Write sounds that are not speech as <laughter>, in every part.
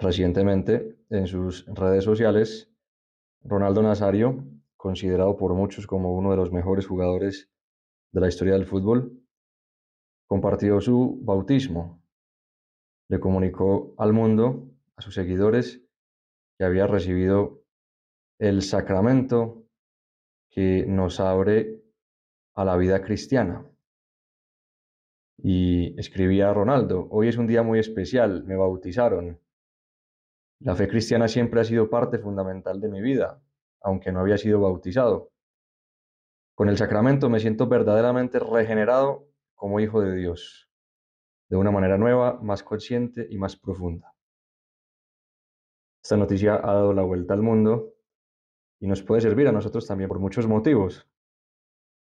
recientemente en sus redes sociales, Ronaldo Nazario, considerado por muchos como uno de los mejores jugadores de la historia del fútbol, compartió su bautismo. Le comunicó al mundo, a sus seguidores, que había recibido el sacramento que nos abre a la vida cristiana. Y escribía Ronaldo, hoy es un día muy especial, me bautizaron. La fe cristiana siempre ha sido parte fundamental de mi vida, aunque no había sido bautizado. Con el sacramento me siento verdaderamente regenerado como hijo de Dios, de una manera nueva, más consciente y más profunda. Esta noticia ha dado la vuelta al mundo y nos puede servir a nosotros también por muchos motivos.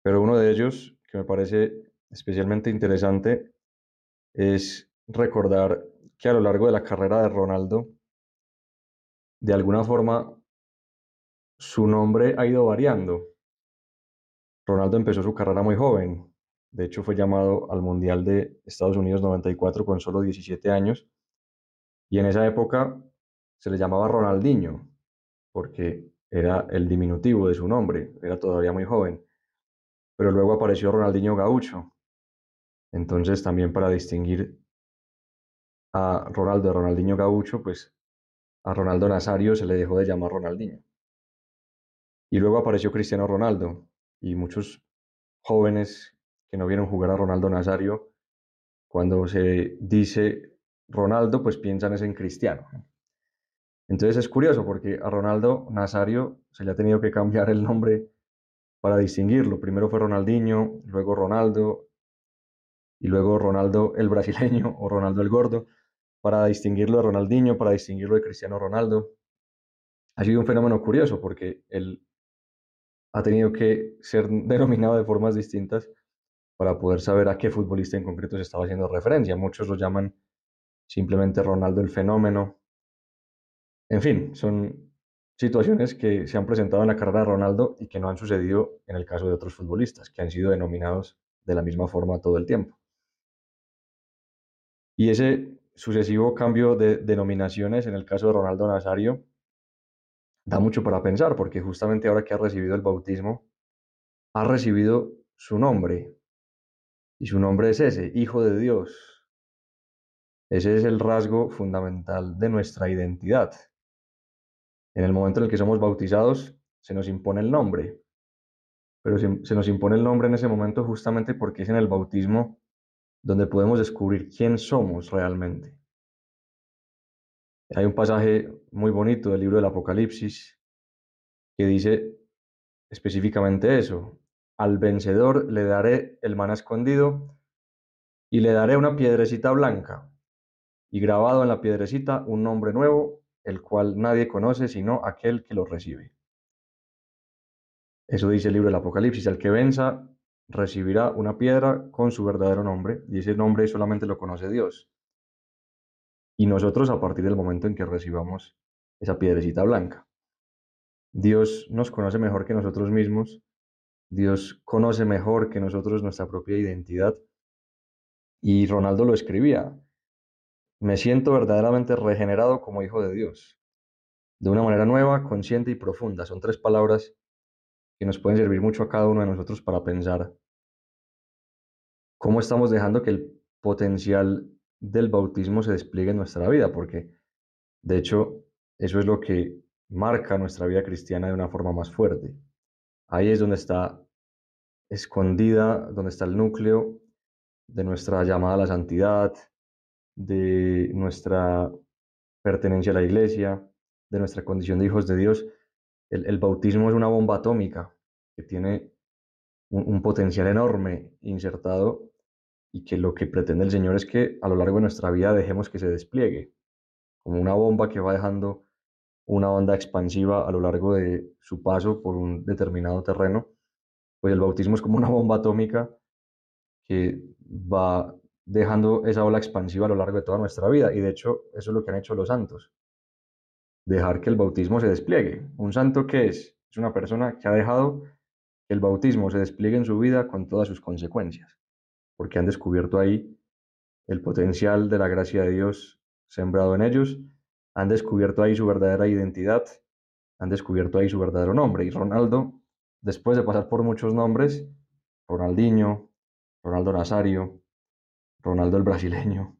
Pero uno de ellos, que me parece especialmente interesante, es recordar que a lo largo de la carrera de Ronaldo, de alguna forma, su nombre ha ido variando. Ronaldo empezó su carrera muy joven, de hecho fue llamado al Mundial de Estados Unidos 94 con solo 17 años, y en esa época se le llamaba Ronaldinho, porque era el diminutivo de su nombre, era todavía muy joven. Pero luego apareció Ronaldinho Gaucho. Entonces también para distinguir a Ronaldo de Ronaldinho Gaucho, pues a Ronaldo Nazario se le dejó de llamar Ronaldinho. Y luego apareció Cristiano Ronaldo y muchos jóvenes que no vieron jugar a Ronaldo Nazario, cuando se dice Ronaldo, pues piensan es en Cristiano. Entonces es curioso porque a Ronaldo Nazario se le ha tenido que cambiar el nombre para distinguirlo. Primero fue Ronaldinho, luego Ronaldo y luego Ronaldo el brasileño o Ronaldo el gordo para distinguirlo de Ronaldinho, para distinguirlo de Cristiano Ronaldo. Ha sido un fenómeno curioso porque él ha tenido que ser <laughs> denominado de formas distintas para poder saber a qué futbolista en concreto se estaba haciendo referencia. Muchos lo llaman simplemente Ronaldo el fenómeno, en fin, son situaciones que se han presentado en la carrera de Ronaldo y que no han sucedido en el caso de otros futbolistas, que han sido denominados de la misma forma todo el tiempo. Y ese sucesivo cambio de denominaciones en el caso de Ronaldo Nazario da mucho para pensar, porque justamente ahora que ha recibido el bautismo, ha recibido su nombre. Y su nombre es ese, Hijo de Dios. Ese es el rasgo fundamental de nuestra identidad. En el momento en el que somos bautizados, se nos impone el nombre. Pero se, nos impone el nombre en ese momento justamente porque es en el bautismo donde podemos descubrir quién somos realmente. Hay un pasaje muy bonito del libro del Apocalipsis que dice específicamente eso. Al vencedor le daré el maná escondido y le daré una piedrecita blanca y grabado en la piedrecita un nombre nuevo el cual nadie conoce sino aquel que lo recibe. Eso dice el libro del Apocalipsis. El que venza recibirá una piedra con su verdadero nombre, y ese nombre solamente lo conoce Dios. Y nosotros a partir del momento en que recibamos esa piedrecita blanca. Dios nos conoce mejor que nosotros mismos, Dios conoce mejor que nosotros nuestra propia identidad. Y Ronaldo lo escribía, me siento verdaderamente regenerado como hijo de Dios, de una manera nueva, consciente y profunda. Son tres palabras que nos pueden servir mucho a cada uno de nosotros para pensar cómo estamos dejando que el potencial del bautismo se despliegue en nuestra vida, porque de hecho eso es lo que marca nuestra vida cristiana de una forma más fuerte. Ahí es donde está escondida, donde está el núcleo de nuestra llamada a la santidad, de nuestra pertenencia a la iglesia, de nuestra condición de hijos de Dios. El, bautismo es una bomba atómica que tiene un, potencial enorme insertado y que lo que pretende el Señor es que a lo largo de nuestra vida dejemos que se despliegue, como una bomba que va dejando una onda expansiva a lo largo de su paso por un determinado terreno, pues el bautismo es como una bomba atómica que va dejando esa ola expansiva a lo largo de toda nuestra vida. Y de hecho, eso es lo que han hecho los santos. Dejar que el bautismo se despliegue. ¿Un santo qué es? Es una persona que ha dejado que el bautismo se despliegue en su vida con todas sus consecuencias. Porque han descubierto ahí el potencial de la gracia de Dios sembrado en ellos han descubierto ahí su verdadera identidad, han descubierto ahí su verdadero nombre. Y Ronaldo, después de pasar por muchos nombres, Ronaldinho, Ronaldo Nazario, Ronaldo el brasileño,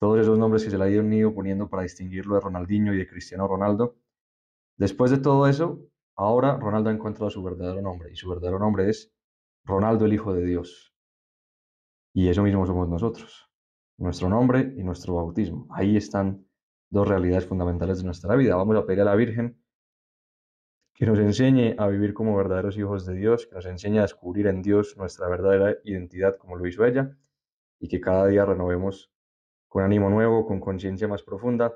todos esos nombres que se le ha ido poniendo para distinguirlo de Ronaldinho y de Cristiano Ronaldo. Después de todo eso, ahora Ronaldo ha encontrado su verdadero nombre y su verdadero nombre es Ronaldo el Hijo de Dios. Y eso mismo somos nosotros, nuestro nombre y nuestro bautismo. Ahí están dos realidades fundamentales de nuestra vida. Vamos a pedir a la Virgen que nos enseñe a vivir como verdaderos hijos de Dios, que nos enseñe a descubrir en Dios nuestra verdadera identidad como lo hizo ella y que cada día renovemos con ánimo nuevo, con conciencia más profunda,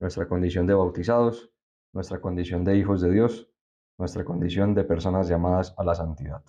nuestra condición de bautizados, nuestra condición de hijos de Dios, nuestra condición de personas llamadas a la santidad.